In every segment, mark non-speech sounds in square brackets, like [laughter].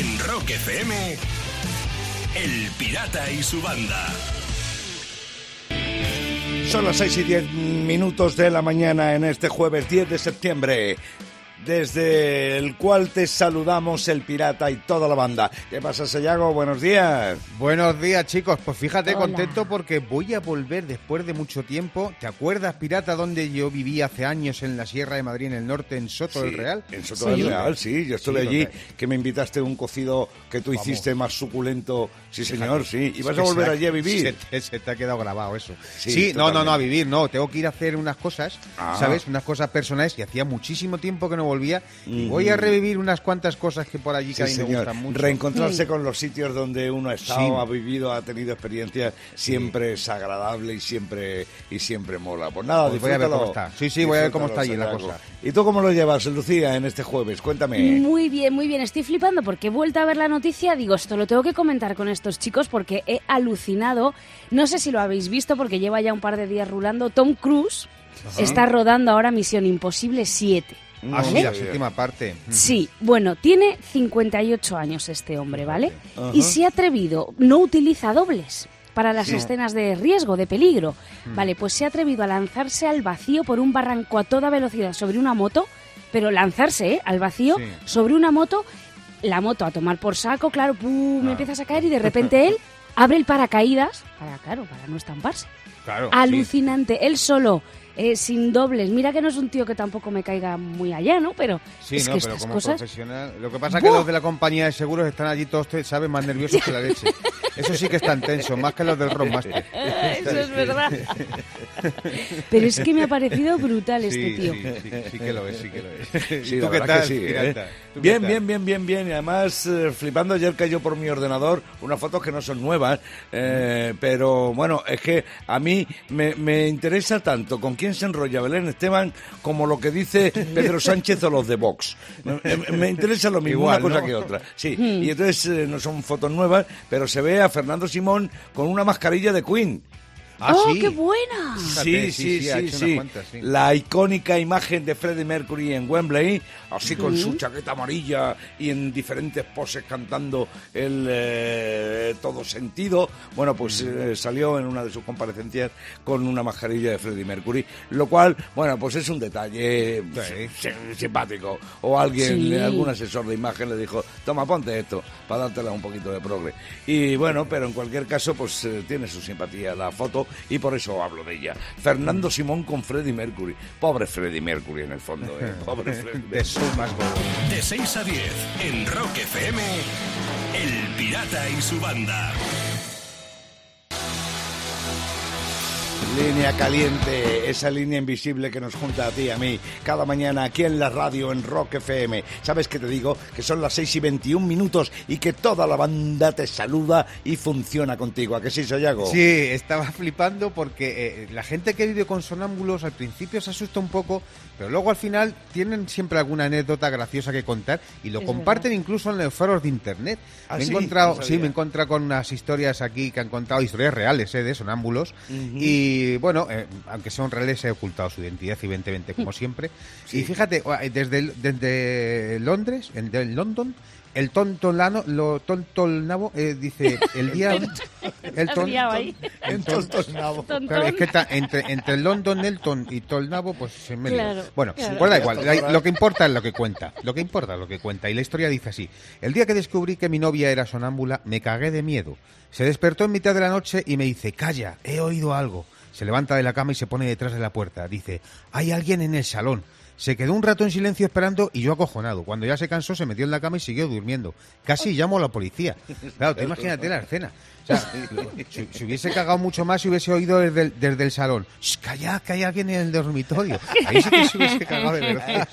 En Rock FM, El Pirata y su banda. Son las 6 y 10 minutos de la mañana en este jueves 10 de septiembre desde el cual te saludamos el pirata y toda la banda. ¿Qué pasa, Sayago? Buenos días. Buenos días, chicos. Pues fíjate, contento porque voy a volver después de mucho tiempo. ¿Te acuerdas, pirata, donde yo viví hace años en la Sierra de Madrid, en el norte, en Soto del Real? En Soto del Real, sí. Yo estuve allí, que me invitaste a un cocido que tú hiciste más suculento. Sí, señor, sí. ¿Y vas a volver allí a vivir? Se te, ha quedado grabado eso. Sí, no, no, no, a vivir, no. Tengo que ir a hacer unas cosas, ah. ¿sabes? Unas cosas personales que hacía muchísimo tiempo que no volvía y voy a revivir unas cuantas cosas que por allí que a mí me gustan mucho. Reencontrarse con los sitios donde uno ha estado, ha vivido, ha tenido experiencias, siempre es agradable y siempre y siempre mola. Pues nada, pues voy a ver cómo está. Sí, sí, voy a ver cómo está allí la cosa. ¿Y tú cómo lo llevas, Lucía, en este jueves? Cuéntame. Muy bien, muy bien. Estoy flipando porque he vuelto a ver la noticia. Digo, esto lo tengo que comentar con estos chicos porque he alucinado. No sé si lo habéis visto porque lleva ya un par de días rulando. Tom Cruise está rodando ahora Misión Imposible 7. Ah, sí, la séptima parte. Sí, bueno, tiene 58 años este hombre, ¿vale? Y se ha atrevido, no utiliza dobles para las escenas de riesgo, de peligro. Mm. Vale, pues se ha atrevido a lanzarse al vacío por un barranco a toda velocidad sobre una moto, pero lanzarse ¿eh? al vacío sobre una moto, la moto a tomar por saco, claro, pum, empiezas a caer y de repente él [laughs] abre el paracaídas para, claro, para no estamparse. Claro, Alucinante, él solo eh, sin dobles. Mira que no es un tío que tampoco me caiga muy allá, ¿no? Pero sí, no, pero como profesional. Lo que pasa es que los de la compañía de seguros están allí todos, ¿sabes? Más nerviosos que la leche. [laughs] Eso sí que están tensos, más que los del Rockmaster. Eso es verdad. Pero es que me ha parecido brutal este tío. Sí, sí, sí, que lo es, sí que lo es. Sí, ¿Tú qué tal? Sí, ¿eh? Bien, bien, bien, bien, bien. Y además, eh, flipando, ayer cayó por mi ordenador unas fotos que no son nuevas, eh, pero bueno, es que a mí me, me interesa tanto con quién se enrolla Belén Esteban como lo que dice [laughs] Pedro Sánchez o los de Vox. Me, interesa lo mismo una cosa que otra. Sí, hmm. y entonces no son fotos nuevas, pero se ve a Fernando Simón con una mascarilla de Queen. ¿Ah, ¡Oh, qué buena! Sí, sí, sí, sí, La icónica imagen de Freddie Mercury en Wembley, así con su chaqueta amarilla y en diferentes poses cantando el eh, todo sentido. Bueno, pues eh, salió en una de sus comparecencias con una mascarilla de Freddie Mercury, lo cual, bueno, pues es un detalle simpático. O alguien, algún asesor de imagen le dijo, toma, ponte esto, para dártela un poquito de progre. Y bueno, pero en cualquier caso, pues eh, tiene su simpatía la foto y por eso hablo de ella. Fernando Simón con Freddie Mercury. Pobre Freddie Mercury en el fondo, ¿eh? [laughs] Pobre Freddie De De 6 a 10 en Rock FM, El Pirata y su banda. Línea caliente, esa línea invisible que nos junta a ti y a mí cada mañana aquí en la radio en Rock FM. ¿Sabes qué te digo? Que son las 6 y 21 minutos y que toda la banda te saluda y funciona contigo. ¿A que sí, Sayago? Sí, estaba flipando porque eh, la gente que vive con sonámbulos al principio se asusta un poco, pero luego al final tienen siempre alguna anécdota graciosa que contar y lo comparten incluso en los foros de internet. ¿Ah, me he encontrado, sí, me he encontrado con unas historias aquí que han contado historias reales eh, de sonámbulos y y bueno, eh, aunque son reales, he ocultado su identidad, evidentemente, como [laughs] siempre. Y fíjate, desde, desde Londres, en, de London, el tontolano, lo tontolnabo, eh, dice, [laughs] el día... el tonto, el. Claro, es que está entre, entre London, Elton y Tolnabo, pues se me claro, Bueno, pues da igual, lo que importa es lo que cuenta, lo que importa es lo que cuenta. Y la historia dice así, el día que descubrí que mi novia era sonámbula, me cagué de miedo. Se despertó en mitad de la noche y me dice, calla, he oído algo. Se levanta de la cama y se pone detrás de la puerta. Dice, hay alguien en el salón. Se quedó un rato en silencio esperando y yo acojonado. Cuando ya se cansó, se metió en la cama y siguió durmiendo. Casi llamo a la policía. Claro, te imagínate la escena. si, hubiese cagado mucho más, si hubiese oído desde el, desde el salón, calla, que hay alguien en el dormitorio. Ahí sí que se hubiese cagado de verdad.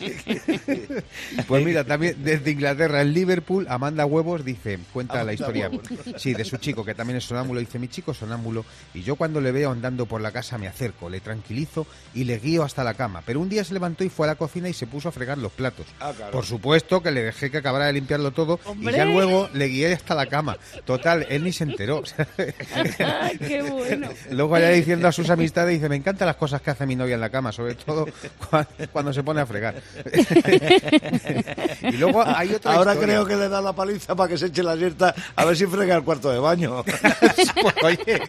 Pues mira, también desde Inglaterra, en Liverpool, Amanda Huevos dice, cuenta la historia, sí, de su chico, que también es sonámbulo. Dice, mi chico es sonámbulo, y yo cuando le veo andando por la casa me acerco, le tranquilizo y le guío hasta la cama. Pero un día se levantó y fue a la cocina y se puso a fregar los platos. Ah, Por supuesto que le dejé que acabara de limpiarlo todo y ya luego le guié hasta la cama. Total, él ni se enteró. [laughs] [laughs] ¡Qué bueno! Luego allá diciendo a sus amistades, dice, me encantan las cosas que hace mi novia en la cama, sobre todo [laughs] cuando, se pone a fregar. y luego hay otra Ahora creo que le da la paliza para que se eche la alerta a ver si frega el cuarto de baño. pues, oye,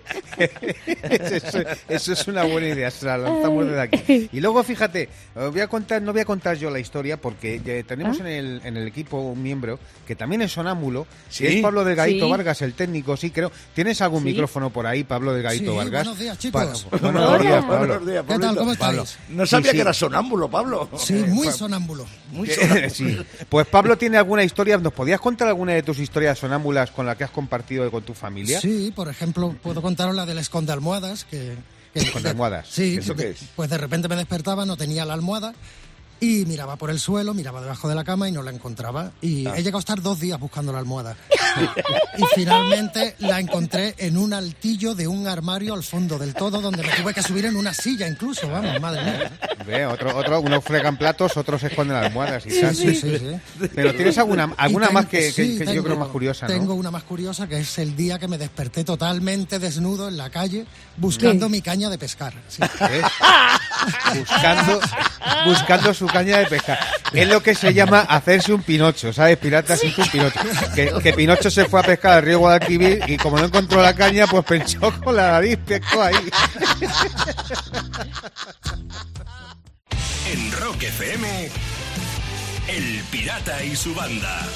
eso, es una buena idea, se la lanzamos desde aquí. Y luego, fíjate, voy a contar, no voy a contar yo la historia porque tenemos ah. en, el, en el equipo un miembro que también es sonámbulo, ¿Sí? es Pablo Delgadito Vargas, el técnico, sí creo. ¿Tienes algún micrófono por ahí, Pablo Delgadito Vargas? Buenos días, chicos. [laughs] buenos días, Pablo. ¿Qué tal? ¿Cómo estáis? No sabía que era sonámbulo, Pablo. Sí, muy sonámbulo. Muy sonámbulo. [laughs] sí. Pues Pablo tiene alguna historia, ¿nos podías contar alguna de tus historias sonámbulas con la que has compartido con tu familia? Sí, por ejemplo, puedo contaros la del esconde almohadas, que... ¿Esconde almohadas? Sí, pues de repente me despertaba, no tenía la almohada y miraba por el suelo, miraba debajo de la cama y no la encontraba. Y ah. he llegado a estar dos días buscando la almohada. y finalmente la encontré en un altillo de un armario al fondo del todo, donde me tuve que subir en una silla incluso, vamos, madre mía. Ve, otro, otro, unos fregan platos, otros esconden almohadas y sí, sí, sí, Pero ¿tienes alguna, alguna más que, yo creo más curiosa, Tengo una más curiosa que es el día que me desperté totalmente desnudo en la calle buscando mi caña de pescar. Buscando, buscando su caña de pesca. Es lo que se llama hacerse un pinocho, ¿sabes? Pirata sí. un pinocho. Que, Pinocho se fue a pescar al río Guadalquivir y como no encontró la caña, pues pensó [laughs] con la nariz, pescó ahí. En Rock FM, El Pirata y su banda.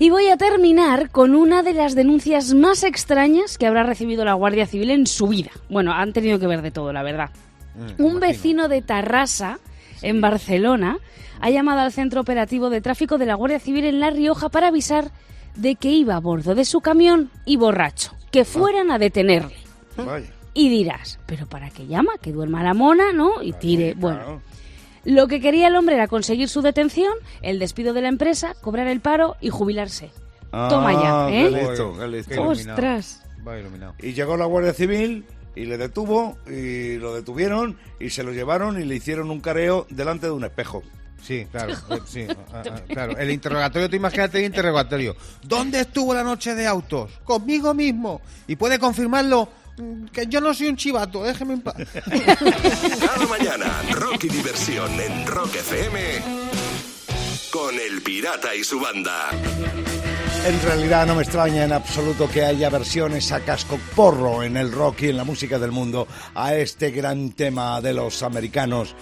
Y voy a terminar con una de las denuncias más extrañas que habrá recibido la Guardia Civil en su vida. Bueno, han tenido que ver de todo, la verdad. Mm, un vecino de Tarrasa, en Barcelona, ha llamado al centro operativo de tráfico de la Guardia Civil en La Rioja para avisar de que iba a bordo de su camión y borracho, que fueran a detenerle. Y dirás, ¿pero para qué llama? Que duerma la mona, ¿no? Y tire. Bueno. Lo que quería el hombre era conseguir su detención, el despido de la empresa, cobrar el paro y jubilarse. Toma ya, ah, ¿eh? Ostras. Y llegó la Guardia Civil y le detuvo y lo detuvieron y se lo llevaron y le hicieron un careo delante de un espejo. Sí, claro, [laughs] eh, sí, ah, ah, claro. El interrogatorio, tú imagínate el interrogatorio. ¿Dónde estuvo la noche de autos? Conmigo mismo. Y puede confirmarlo que yo no soy un chivato, déjeme en paz. Cada mañana, rock y diversión en Rock FM con el pirata y su banda. En realidad no me extraña en absoluto que haya versiones a casco porro en el rock y en la música del mundo a este gran tema de los americanos.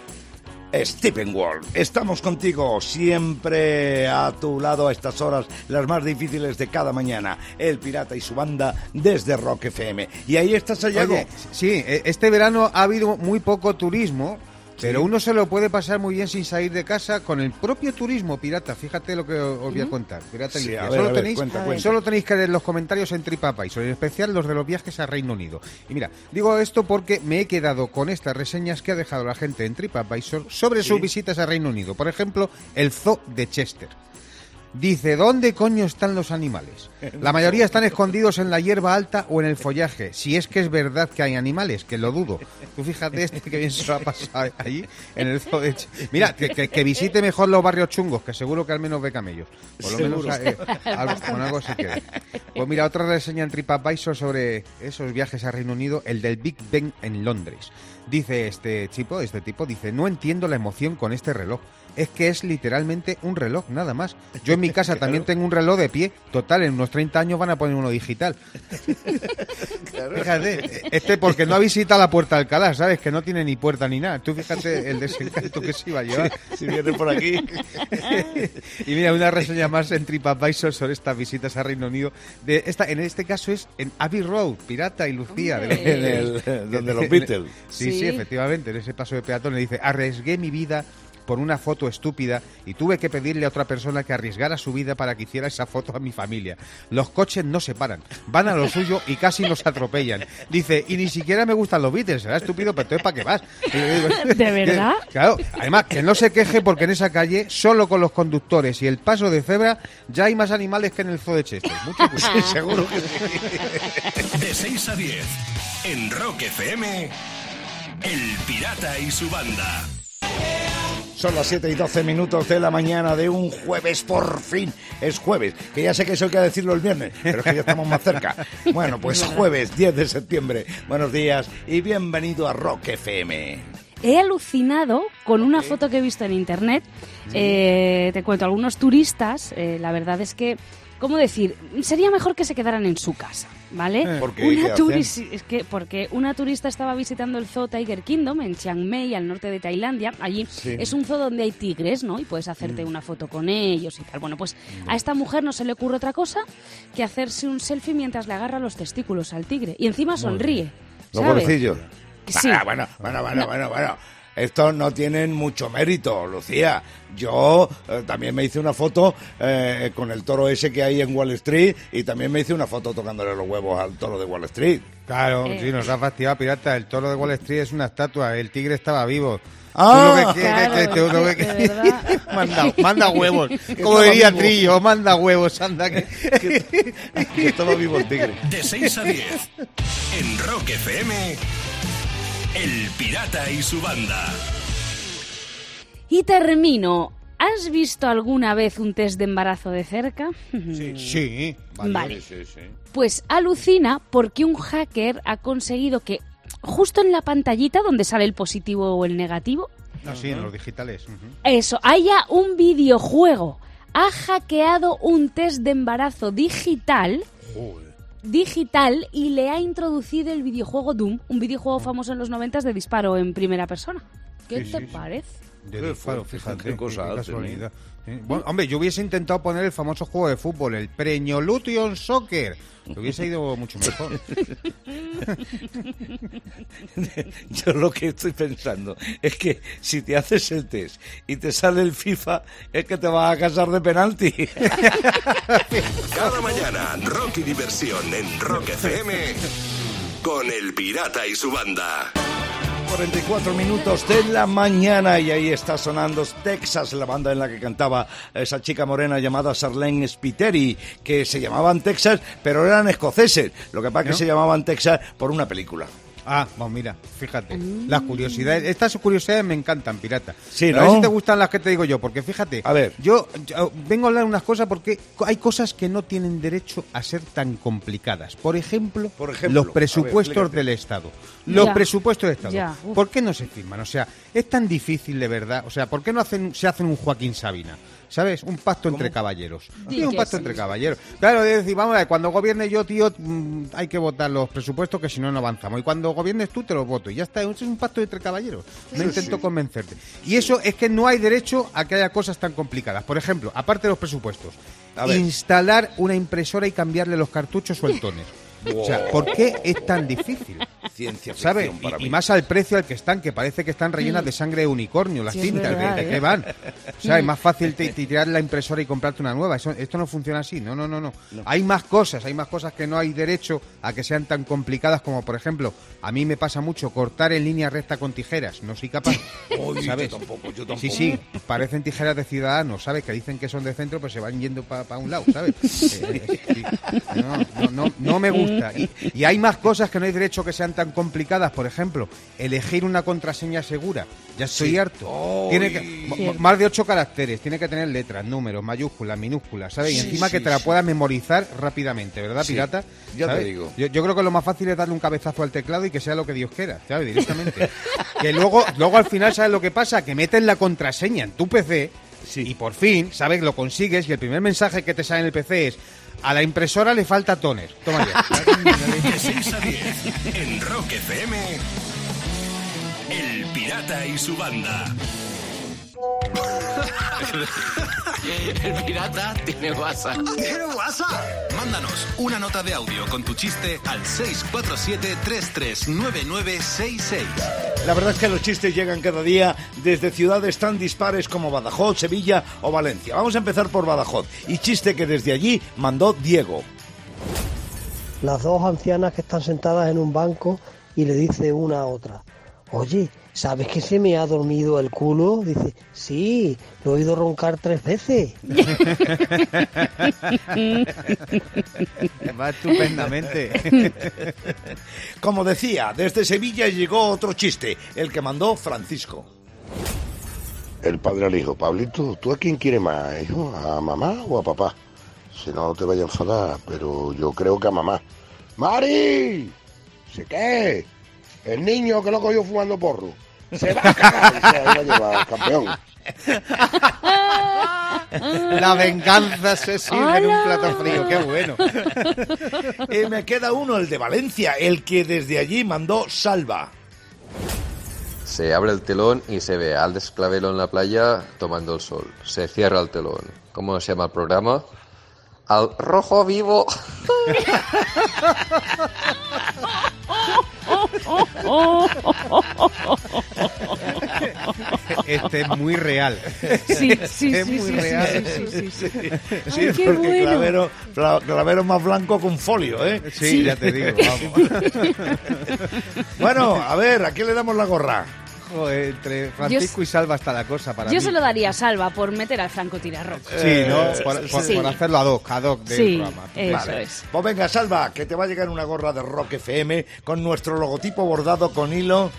Stephen Wall, estamos contigo siempre a tu lado a estas horas, las más difíciles de cada mañana. El Pirata y su banda desde Rock FM. Y ahí estás, allá. sí, e, este verano ha habido muy poco turismo pero uno se lo puede pasar muy bien sin salir de casa con el propio turismo pirata. Fíjate lo que os voy a contar. Pirata solo, tenéis, solo tenéis que leer los comentarios en TripAdvisor, en especial los de los viajes a Reino Unido. Y mira, digo esto porque me he quedado con estas reseñas que ha dejado la gente en TripAdvisor sobre sus visitas a Reino Unido. Por ejemplo, el Zoo de Chester. Dice, ¿dónde coño están los animales? [laughs] La mayoría están escondidos en la hierba alta o en el follaje. Si es que es verdad que hay animales, que lo dudo. Tú fíjate este que bien se lo ha pasado allí en el zoo Mira, que, visite mejor los barrios chungos, que seguro que al menos ve camellos. Por lo menos eh, con algo se queda. Pues mira, otra reseña en TripAdvisor sobre esos viajes a Reino Unido, el del Big Ben en Londres. Dice este tipo, este tipo, dice, no entiendo la emoción con este reloj es que es literalmente un reloj, nada más. Yo en mi [laughs] casa también tengo un reloj de pie. Total, en unos 30 años van a poner uno digital. Fíjate, este porque no ha visitado la puerta de Alcalá, ¿sabes? Que no tiene ni puerta ni nada. Tú fíjate el desencanto que se iba a llevar. si viene por aquí. [laughs] y mira, una reseña más en TripAdvisor sobre estas visitas a Reino Unido. De esta, en este caso es en Abbey Road, Pirata y Lucía. De, donde los Beatles. Sí, sí, efectivamente, en ese paso de peatones dice, arriesgué mi vida por una foto estúpida y tuve que pedirle a otra persona que arriesgara su vida para que hiciera esa foto a mi familia. Los coches no se paran, van a lo suyo y casi nos atropellan. Dice, y ni siquiera me gustan los Beatles, será estúpido, pero entonces ¿para qué vas? [laughs] ¿De verdad? Claro, además, que no se queje porque en esa calle, solo con los conductores y el paso de cebra, ya hay más animales que en el zoo de Chester. Mucho [laughs] seguro que sí. De 6 a 10, en Rock FM, El Pirata y su banda. Son las 7 y 12 minutos de la mañana de un jueves, por fin. Es jueves, que ya sé que eso hay que decirlo el viernes, pero es que ya estamos más cerca. Bueno, pues jueves 10 de septiembre. Buenos días y bienvenido a Rock FM. He alucinado con una foto que he visto en internet. Eh, te cuento, algunos turistas, eh, la verdad es que ¿Cómo decir? Sería mejor que se quedaran en su casa, ¿vale? Eh, ¿Por qué? Una es que porque una turista estaba visitando el zoo Tiger Kingdom en Chiang Mai, al norte de Tailandia. Allí es un zoo donde hay tigres, ¿no? Y puedes hacerte mm. una foto con ellos y tal. Bueno, pues a esta mujer no se le ocurre otra cosa que hacerse un selfie mientras le agarra los testículos al tigre. Y encima sonríe. ¿sabes? Los Sí. Ah, bueno, bueno, bueno, bueno, bueno estos no tienen mucho mérito, Lucía. Yo eh, también me hice una foto eh, con el toro ese que hay en Wall Street y también me hice una foto tocándole los huevos al toro de Wall Street. Claro, eh. sí, nos ha fastidiado, pirata. El toro de Wall Street es una estatua, el tigre estaba vivo. Ah, [laughs] manda, manda, huevos. Como diría Trillo, manda huevos, anda. Que, que, estaba vivo el tigre. De 6 a 10, en Rock FM. El Pirata y su banda. Y termino. ¿Has visto alguna vez un test de embarazo de cerca? Sí, [laughs] sí. Vale. Pues alucina porque un hacker ha conseguido que justo en la pantallita donde sale el positivo o el negativo. Ah, sí, en los digitales. Eso, haya un videojuego. Ha hackeado un test de embarazo digital digital y le ha introducido el videojuego Doom, un videojuego famoso en los 90 de disparo en primera persona. ¿Qué te parece? De disparo, fíjate, qué cosa casualidad. Bueno, hombre, yo hubiese intentado poner el famoso juego de fútbol, el Preñolution Soccer. Lo hubiese ido mucho mejor. [laughs] Yo lo que estoy pensando es que si te haces el test y te sale el FIFA, es que te vas a casar de penalti. [laughs] Cada mañana, Rocky Diversión en Rock FM con el pirata y su banda. 44 minutos de la mañana y ahí está sonando Texas, la banda en la que cantaba esa chica morena llamada Sarlene Spiteri, que se llamaban Texas, pero eran escoceses. Lo que pasa es que se llamaban Texas por una película. Ah, bueno, mira, fíjate. Mm. Las curiosidades, estas curiosidades me encantan, pirata. Sí, ¿no? A ver si te gustan las que te digo yo, porque fíjate. A ver. Yo, vengo a hablar unas cosas porque hay cosas que no tienen derecho a ser tan complicadas. Por ejemplo, los presupuestos del Estado. Los presupuestos del Estado. ¿Por qué no se firman? O sea, es tan difícil de verdad. O sea, ¿por qué no hacen, se hacen un Joaquín Sabina? ¿Sabes? Un pacto entre caballeros. Sí, un pacto entre caballeros. Claro, es decir, vamos a ver, cuando gobierne yo, tío, mm, hay que votar los presupuestos que si no, no avanzamos. Y cuando gobiernes tú, te los voto. Y ya está, es un pacto entre caballeros. No intento convencerte. Y eso es que no hay derecho a que haya cosas tan complicadas. Por ejemplo, aparte de los presupuestos, instalar una impresora y cambiarle los cartuchos o el [laughs] toner. O sea, ¿por qué es tan difícil? Ciencia ¿Sabes? Y, más al precio al que están, que parece que están rellenas de sangre de unicornio, las cintas, ¿de, qué ¿eh? van? O sea, es más fácil tirar la impresora y comprarte una nueva. esto no funciona así. No, no, no, no, Hay más cosas, hay más cosas que no hay derecho a que sean tan complicadas como, por ejemplo, a mí me pasa mucho cortar en línea recta con tijeras. No soy capaz. [laughs] ¿sabes? Yo tampoco, yo tampoco. Sí, sí, parecen tijeras de ciudadanos, ¿sabes? Que dicen que son de centro, pues se van yendo para un lado, ¿sabes? [laughs] Eh, no, no, no me gusta. Y, hay más cosas que no hay derecho que sean tan complicadas. Por ejemplo, elegir una contraseña segura. Ya estoy harto. Tiene que, más de ocho caracteres. Tiene que tener letras, números, mayúsculas, minúsculas, ¿sabes? y encima que te la puedas memorizar rápidamente, ¿verdad, pirata? Ya te digo. Yo, creo que lo más fácil es darle un cabezazo al teclado y que sea lo que Dios quiera, ¿sabes? Directamente. [laughs] que luego, luego al final, ¿sabes lo que pasa? Que metes la contraseña en tu PC y por fin, ¿sabes? Lo consigues y el primer mensaje que te sale en el PC es a la impresora le falta toner. Toma ya. De 6 a 10, en Rock FM, El Pirata y su banda. El pirata tiene WhatsApp. ¿Tiene WhatsApp? Mándanos una nota de audio con tu chiste al 647-339966. La verdad es que los chistes llegan cada día desde ciudades tan dispares como Badajoz, Sevilla o Valencia. Vamos a empezar por Badajoz. Y chiste que desde allí mandó Diego. Las dos ancianas que están sentadas en un banco y le dice una a otra, oye, ¿sabes que se me ha dormido el culo? Dice, sí, lo he oído roncar tres veces. Va estupendamente. Como decía, desde Sevilla llegó otro chiste, el que mandó Francisco. el padre al hijo, Pablito, ¿tú a quién quieres más, hijo? ¿A mamá o a papá? Si no te vaya a enfadar, pero yo creo que a mamá. ¡Mari! ¿Sí qué? El niño que lo cogió fumando porro. Se va a cagar y se va a llevar, campeón. [laughs] La venganza se sirve en un plato frío, qué bueno. [laughs] Y me queda uno, el de Valencia, el que desde allí mandó Salva. Se abre el telón y se ve al desclavelo en la playa tomando el sol. Se cierra el telón. ¿Cómo se llama el programa? Al rojo vivo. [laughs] [laughs] Este es muy real. Sí, sí, es sí, muy sí, real. sí, sí, sí, Ay, qué porque bueno. clavero, clavero más blanco un folio, ¿eh? Sí, ya te digo, vamos. [laughs] Bueno, a ver, ¿a quién le damos la gorra? Entre Francisco y Salva está la cosa para Yo mí. se lo daría a Salva por meter al Franco Tirarrock. Sí, ¿no? Sí, por, sí, por- sí. por hacerlo ad hoc, ad hoc del Sí, programa. eso es. Pues venga, Salva, que te va a llegar una gorra de Rock FM con nuestro logotipo bordado con hilo.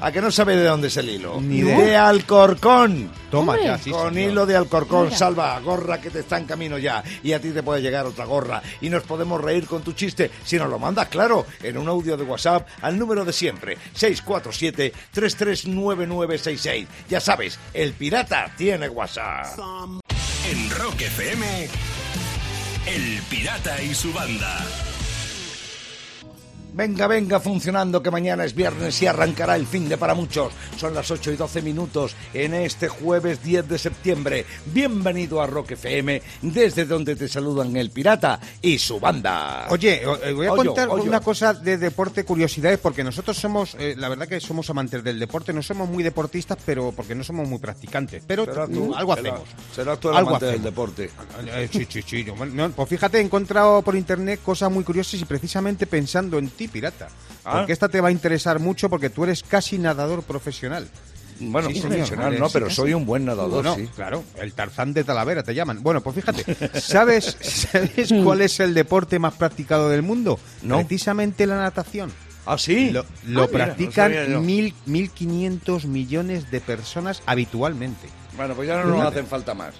¿A que no sabe de dónde es el hilo? Ni idea. De Alcorcón. Toma Hombre. ya, sí, con señor. hilo de Alcorcón, Mira. salva, gorra que te está en camino ya. Y a ti te puede llegar otra gorra. Y nos podemos reír con tu chiste si nos lo mandas, claro, en un audio de WhatsApp al número de siempre, 647-339966. Ya sabes, el pirata tiene WhatsApp. En Rock FM, El Pirata y su banda. Venga, venga, funcionando, que mañana es viernes y arrancará el fin de para muchos. Son las 8 y 12 minutos en este jueves 10 de septiembre. Bienvenido a Rock FM, desde donde te saludan el pirata y su banda. Oye, eh, voy a Oyo, contar oyo. una cosa de deporte, curiosidades, porque nosotros somos, eh, la verdad que somos amantes del deporte, no somos muy deportistas, pero porque no somos muy practicantes, pero mm, tú, algo será- hacemos. Serás tú el Algo amante del deporte. Eh, sí, sí, sí. yo- no, pues fíjate, he encontrado por internet cosas muy curiosas y precisamente pensando en ti, pirata. Ah. Porque esta te va a interesar mucho porque tú eres casi nadador profesional. Bueno, Sí, profesional no, pero soy un buen nadador, No, sí. claro, el Tarzán de Talavera te llaman. Bueno, pues fíjate, [laughs] ¿sabes, ¿sabes cuál es el deporte más practicado del mundo? No. Precisamente la natación. ¿Ah, sí? Lo, lo Ah, mira, no practican mil, 1.500 millones de personas habitualmente. Bueno, pues ya no nos hacen falta más.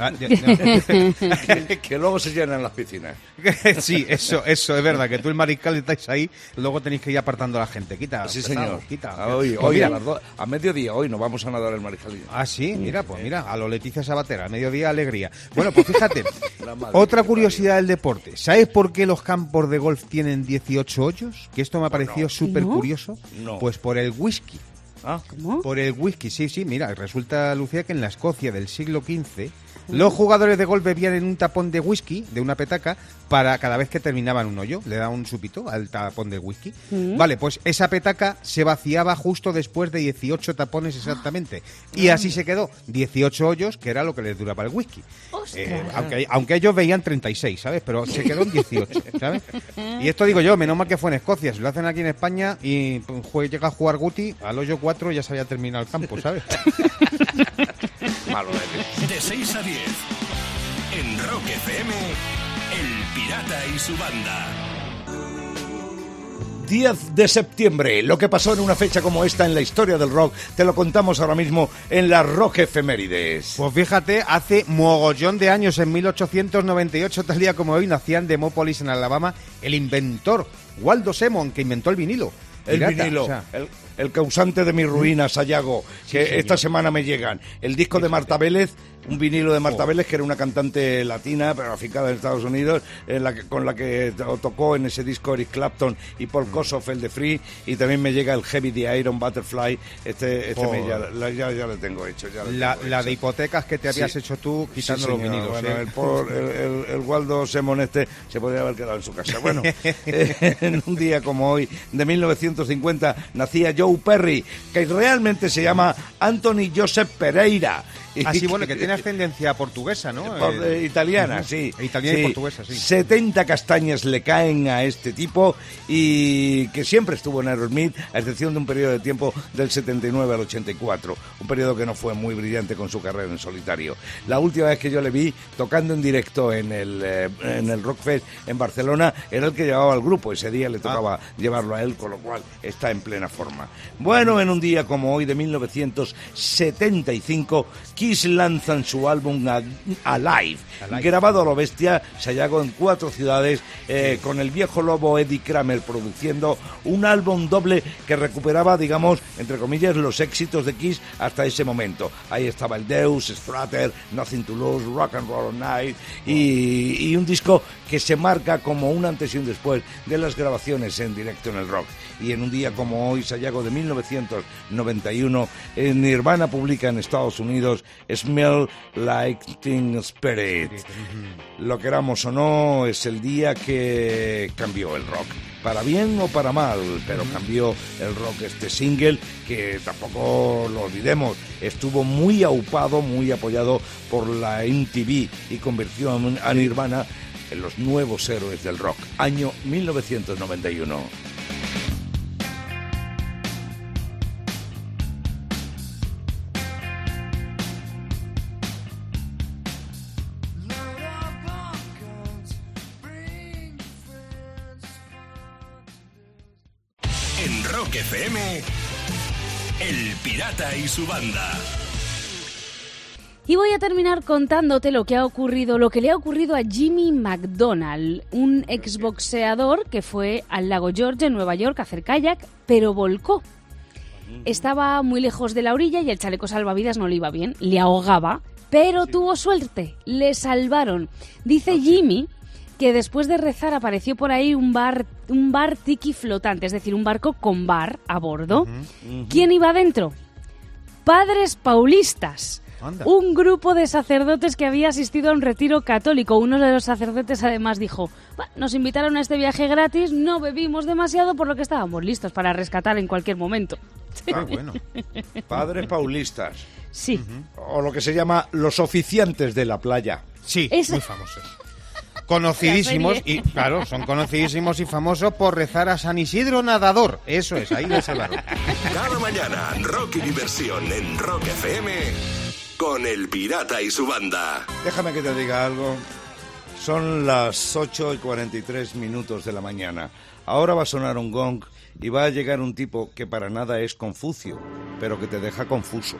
Ah, ya- no. [laughs] que luego se llenan las piscinas. [laughs] sí, eso, eso es verdad, que tú y el mariscal estáis ahí, luego tenéis que ir apartando a la gente. Quita, Sí, pesado, señor. quita. Ah, Hoy, Pues hoy mira, a, las do- a mediodía, hoy nos vamos a nadar el mariscalillo. Ah, sí, mira, pues mira, a lo Leticia Sabatera, a mediodía alegría. Bueno, pues fíjate, [laughs] otra curiosidad del deporte. ¿Sabes por qué los campos de golf tienen 18 hoyos? Que esto me ha parecido súper curioso. No. Pues por el whisky. Ah, ¿Cómo? Por el whisky, sí, sí, mira, resulta, Lucía, que en la Escocia del siglo XV los jugadores de golf bebían en un tapón de whisky, de una petaca, para cada vez que terminaban un hoyo, le daban un supito al tapón de whisky. Vale, pues esa petaca se vaciaba justo después de 18 tapones exactamente. Y así se quedó, 18 hoyos, que era lo que les duraba el whisky. Eh, aunque, aunque ellos veían 36, ¿sabes? Pero se quedó en 18, [laughs] ¿sabes? Y esto digo yo, menos mal que fue en Escocia. Si lo hacen aquí en España y pues, llega a jugar Guti, al hoyo 4 ya se había terminado el campo, ¿sabes? [laughs] malo eres. De 6 a 10. En Rock FM, El Pirata y su banda. 10 de septiembre, lo que pasó en una fecha como esta en la historia del rock, te lo contamos ahora mismo en las Rock Efemérides. Pues fíjate, hace mogollón de años, en 1898, tal día como hoy, nacía en Demópolis, en Alabama, el inventor Waldo Semon, que inventó el vinilo. El Pirata, vinilo, o sea, el, el causante de mis ruinas, Sayago, que esta semana me llegan. El disco de Marta Vélez, un vinilo de Marta Vélez, que era una cantante latina, pero aficada en Estados Unidos, en la que- con la que to- tocó en ese disco Eric Clapton y Mm. Paul Kossoff, el de Free, y también me llega el Heavy de Iron Butterfly, este, este me- ya, la- ya, ya lo tengo hecho. Ya lo la, tengo la hecho. de hipotecas que te habías Sí. hecho tú quitando los vinilos. Bueno, ¿eh? el, por- [laughs] el, el- el Waldo Semon este se podría haber quedado en su casa. Bueno, eh, [laughs] [laughs] en un día como hoy, de 1950, nacía Perry, que realmente se llama Anthony Joseph Pereira. Ah, sí, bueno, [laughs] que tiene ascendencia portuguesa, ¿no? Eh, italiana, sí. Italiana y portuguesa, sí. 70 castañas le caen a este tipo y que siempre estuvo en Aerosmith, a excepción de un periodo de tiempo del 79 al 84. Un periodo que no fue muy brillante con su carrera en solitario. La última vez que yo le vi tocando en directo en el, eh, en el Rockfest en Barcelona era el que llevaba al grupo. Ese día le tocaba ah. llevarlo a él, con lo cual está en plena forma. Bueno, en un día como hoy de 1975, Kiss lanzan su álbum Alive, grabado a lo bestia, Sayago en cuatro ciudades, eh, con el viejo lobo Eddie Kramer produciendo un álbum doble que recuperaba, digamos, entre comillas, los éxitos de Kiss hasta ese momento. Ahí estaba el Deus, Strutter, Nothing to Lose, Rock and Roll Night y, y un disco que se marca como un antes y un después de las grabaciones en directo en el rock. Y en un día como hoy, Sayago de 1991, Nirvana publica en Estados Unidos Smell Like Teen Spirit. Lo queramos o no, es el día que cambió el rock. Para bien o para mal, pero cambió el rock este single que tampoco lo olvidemos, estuvo muy aupado, muy apoyado por la MTV y convirtió a Nirvana en los nuevos héroes del rock, año 1991. Y su banda. Y voy a terminar contándote lo que ha ocurrido, lo que le ha ocurrido a Jimmy McDonald, un exboxeador que fue al lago George en Nueva York a hacer kayak, pero volcó. Estaba muy lejos de la orilla y el chaleco salvavidas no le iba bien, le ahogaba, pero tuvo suerte, le salvaron. Dice Jimmy que después de rezar apareció por ahí un bar, un bar tiki flotante, es decir, un barco con bar a bordo. ¿Quién iba adentro? Padres paulistas un grupo de sacerdotes que había asistido a un retiro católico. Uno de los sacerdotes además dijo, nos invitaron a este viaje gratis, no bebimos demasiado por lo que estábamos listos para rescatar en cualquier momento. Ah, bueno. Padres paulistas. Sí. O lo que se llama los oficiantes de la playa. Sí, muy famosos conocidísimos y claro, son conocidísimos y famosos por rezar a San Isidro Nadador. Eso es, ahí de salvaron. Cada mañana, Rock y Diversión en Rock FM con el pirata y su banda. Déjame que te diga algo. Son las 8 y 43 minutos de la mañana. Ahora va a sonar un gong y va a llegar un tipo que para nada es Confucio, pero que te deja confuso.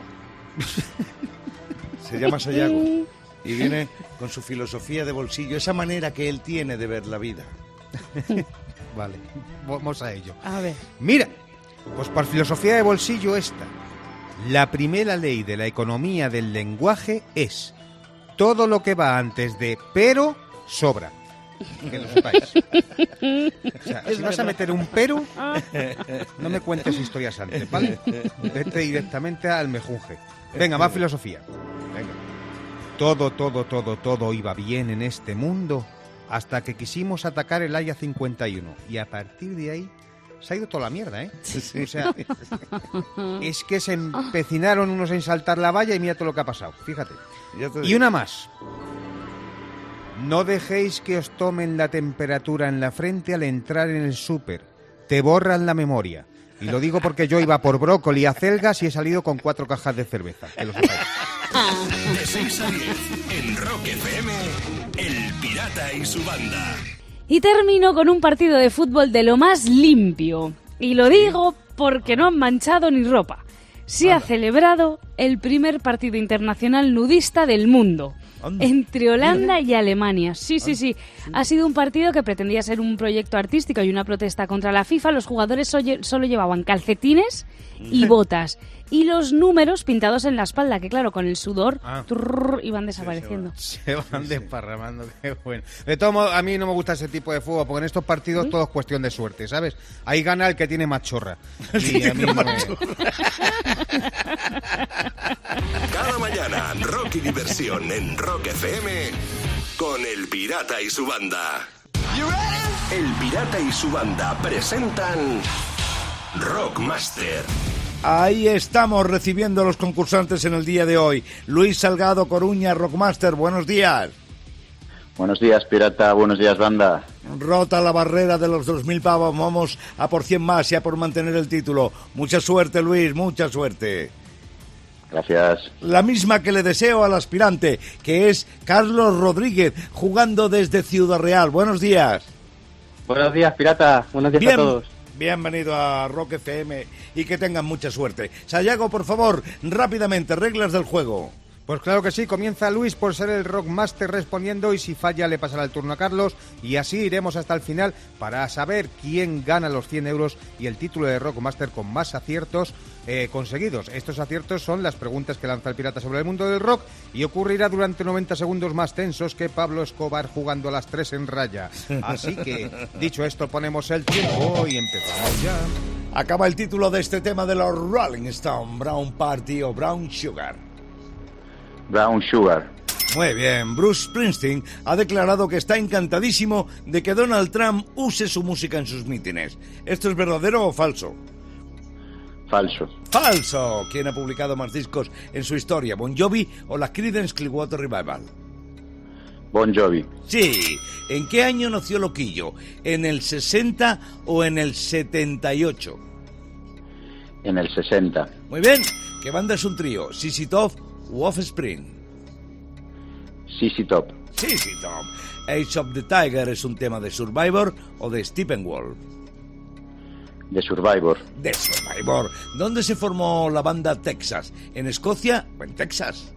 Se llama Sayago [laughs] y viene con su filosofía de bolsillo, esa manera que él tiene de ver la vida. [laughs] vale, vamos a ello. A ver. Mira, pues por filosofía de bolsillo esta. La primera ley de la economía del lenguaje es todo lo que va antes de pero sobra. Que lo sepáis. [laughs] O sea, si vas a meter un pero, [laughs] no me cuentes historias antes, ¿vale? Vete directamente al mejunje. Venga, más filosofía. Todo, todo, todo, todo iba bien en este mundo hasta que quisimos atacar el Aya 51. Y a partir de ahí se ha ido toda la mierda, ¿eh? O sea, [laughs] es que se empecinaron unos en saltar la valla y mira todo lo que ha pasado, fíjate. Y una más. No dejéis que os tomen la temperatura en la frente al entrar en el súper. Te borran la memoria. Y lo digo porque yo iba por brócoli a celgas y he salido con cuatro cajas de cerveza. Que lo De 6 a 10, en Rock FM, El Pirata y su banda. Y termino con un partido de fútbol de lo más limpio. Y lo digo porque no han manchado ni ropa. Se ha celebrado el primer partido internacional nudista del mundo. Entre Holanda y Alemania. Sí, sí, sí. Ha sido un partido que pretendía ser un proyecto artístico y una protesta contra la FIFA. Los jugadores solo llevaban calcetines y botas y los números pintados en la espalda, que claro, con el sudor ah. iban desapareciendo. se, van, desparramando, [laughs] qué bueno. De todo modo, a mí no me gusta ese tipo de fuego, porque en estos partidos todo es cuestión de suerte, ¿sabes? Ahí gana el que tiene más chorra. [laughs] Y a mí [laughs] Cada mañana, Rocky Diversión en Rock FM con El Pirata y su banda. El Pirata y su banda presentan Rockmaster Ahí estamos recibiendo a los concursantes en el día de hoy. Luis Salgado Coruña, Rockmaster, buenos días. Buenos días, pirata. Buenos días, banda. Rota la barrera de los 2.000 pavos. Vamos a por 100 más y a por mantener el título. Mucha suerte, Luis. Mucha suerte. Gracias. La misma que le deseo al aspirante, que es Carlos Rodríguez, jugando desde Ciudad Real. Buenos días. Buenos días, pirata. Buenos días a todos. Bienvenido a Rock FM y que tengan mucha suerte. Sayago, por favor, rápidamente, reglas del juego. Pues claro que sí, comienza Luis por ser el Rockmaster respondiendo y si falla le pasará el turno a Carlos y así iremos hasta el final para saber quién gana los 100 euros y el título de Rockmaster con más aciertos eh, conseguidos. Estos aciertos son las preguntas que lanza el pirata sobre el mundo del rock y ocurrirá durante 90 segundos más tensos que Pablo Escobar jugando a las 3 en raya. Así que, dicho esto, ponemos el tiempo y empezamos ya. Acaba el título de este tema de los Rolling Stone, Brown Party o Brown Sugar. Brown Sugar. Muy bien, Bruce Springsteen ha declarado que está encantadísimo de que Donald Trump use su música en sus mítines. ¿Esto es verdadero o falso? Falso. Falso. ¿Quién ha publicado más discos en su historia, Bon Jovi o la Creedence Clearwater Revival? Bon Jovi. Sí. ¿En qué año nació Loquillo? ¿En el 60 o en el 78? En el 60. Muy bien. ¿Qué banda es un trío? ¿Sissy Top u Offspring? Sissy Top. Sissy Top. Age of the Tiger es un tema de Survivor o de Steppenwolf. De Survivor. De Survivor. ¿Dónde se formó la banda Texas? ¿En Escocia o en Texas?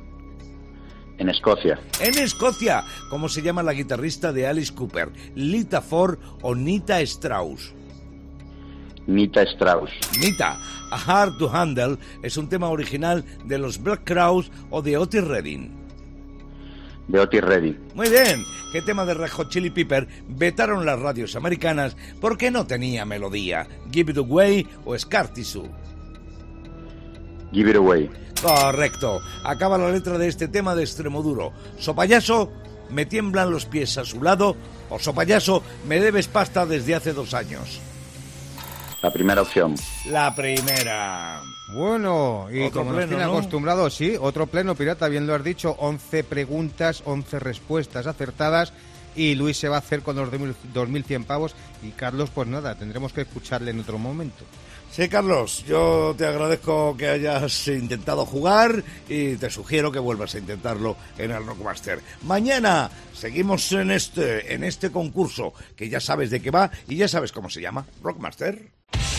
En Escocia. En Escocia. ¿Cómo se llama la guitarrista de Alice Cooper? ¿Lita Ford o Nita Strauss? Nita Strauss. Nita. A Hard to Handle es un tema original de los Black Crowes o de Otis Redding. De Otis Redding. Muy bien. ¿Qué tema de Red Hot Chili Pepper vetaron las radios americanas porque no tenía melodía? ¿Give It Away o Scar Tissue? Give It Away. Correcto. Acaba la letra de este tema de Extremoduro. Sopayaso, me tiemblan los pies a su lado. O Sopayaso, me debes pasta desde hace dos años. La primera opción. La primera. Bueno, y como nos tiene acostumbrado, sí, otro pleno pirata, bien lo has dicho, 11 preguntas, 11 respuestas acertadas y Luis se va a hacer con los 2.100 pavos y Carlos, pues nada, tendremos que escucharle en otro momento. Sí, Carlos, yo te agradezco que hayas intentado jugar y te sugiero que vuelvas a intentarlo en el Rockmaster. Mañana seguimos en este, en este concurso que ya sabes de qué va y ya sabes cómo se llama, Rockmaster.